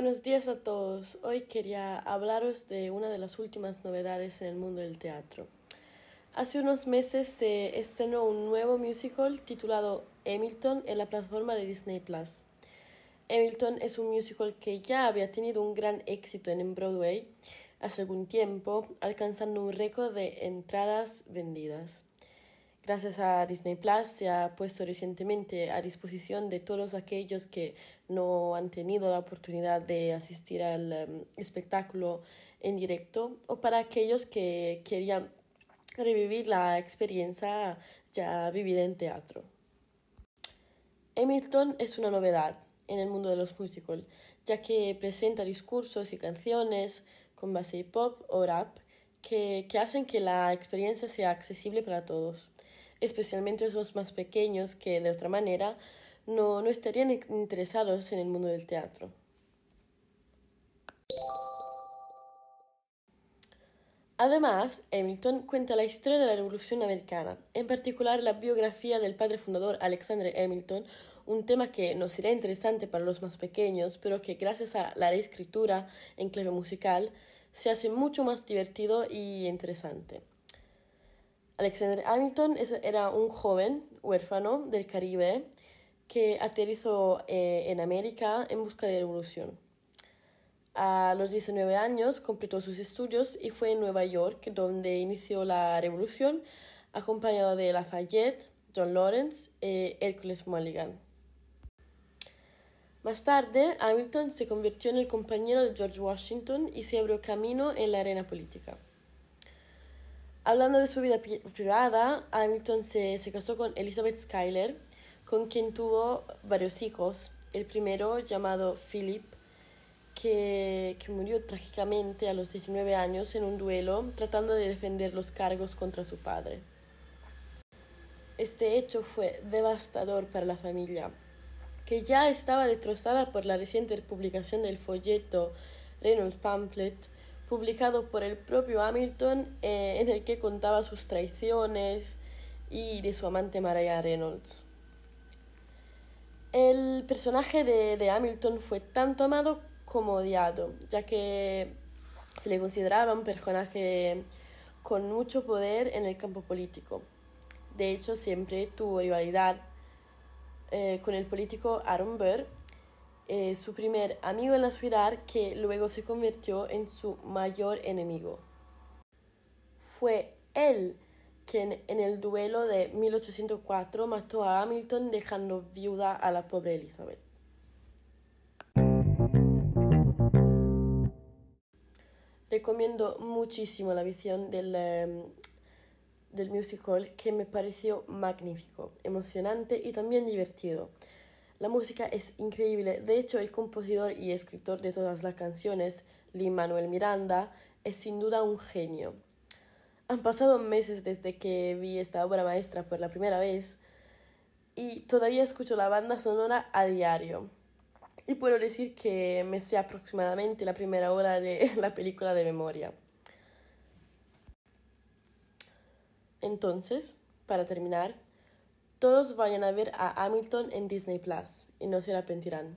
Buenos días a todos. Hoy quería hablaros de una de las últimas novedades en el mundo del teatro. Hace unos meses se estrenó un nuevo musical titulado Hamilton en la plataforma de Disney Plus. Hamilton es un musical que ya había tenido un gran éxito en Broadway hace algún tiempo, alcanzando un récord de entradas vendidas. Gracias a Disney Plus se ha puesto recientemente a disposición de todos aquellos que no han tenido la oportunidad de asistir al em, espectáculo en directo o para aquellos que querían revivir la experiencia ya vivida en teatro. Hamilton es una novedad en el mundo de los musicals, ya que presenta discursos y canciones con base pop o rap que, que hacen que la experiencia sea accesible para todos especialmente los más pequeños que de otra manera no, no estarían interesados en el mundo del teatro. Además, Hamilton cuenta la historia de la Revolución Americana, en particular la biografía del padre fundador Alexander Hamilton, un tema que no sería interesante para los más pequeños, pero que gracias a la reescritura en clave musical se hace mucho más divertido y interesante. Alexander Hamilton era un joven huérfano del Caribe que aterrizó eh, en América en busca de revolución. A los 19 años completó sus estudios y fue en Nueva York donde inició la revolución acompañado de Lafayette, John Lawrence y Hércules Mulligan. Más tarde, Hamilton se convirtió en el compañero de George Washington y se abrió camino en la arena política. Hablando de su vida privada, Hamilton se, se casó con Elizabeth Schuyler, con quien tuvo varios hijos. El primero, llamado Philip, que, que, murió trágicamente a los 19 años en un duelo tratando de defender los cargos contra su padre. Este hecho fue devastador para la familia, que ya estaba destrozada por la reciente publicación del folleto Reynolds Pamphlet, publicado por el propio Hamilton, eh, en el que contaba sus traiciones y de su amante Mariah Reynolds. El personaje de, de Hamilton fue tanto amado como odiado, ya que se le consideraba un personaje con mucho poder en el campo político. De hecho, siempre tuvo rivalidad eh, con el político Aaron Burr, eh, su primer amigo en la ciudad que luego se convirtió en su mayor enemigo. Fue él quien en el duelo de 1804 mató a Hamilton dejando viuda a la pobre Elizabeth. Recomiendo muchísimo la visión del, em, del musical que me pareció magnífico, emocionante y también divertido. La música es increíble. De hecho, el compositor y escritor de todas las canciones, Lin Manuel Miranda, es sin duda un genio. Han pasado meses desde que vi esta obra maestra por la primera vez y todavía escucho la banda sonora a diario. Y puedo decir que me sé aproximadamente la primera hora de la película de memoria. Entonces, para terminar, todos vayan a ver a Hamilton en Disney Plus y no se arrepentirán.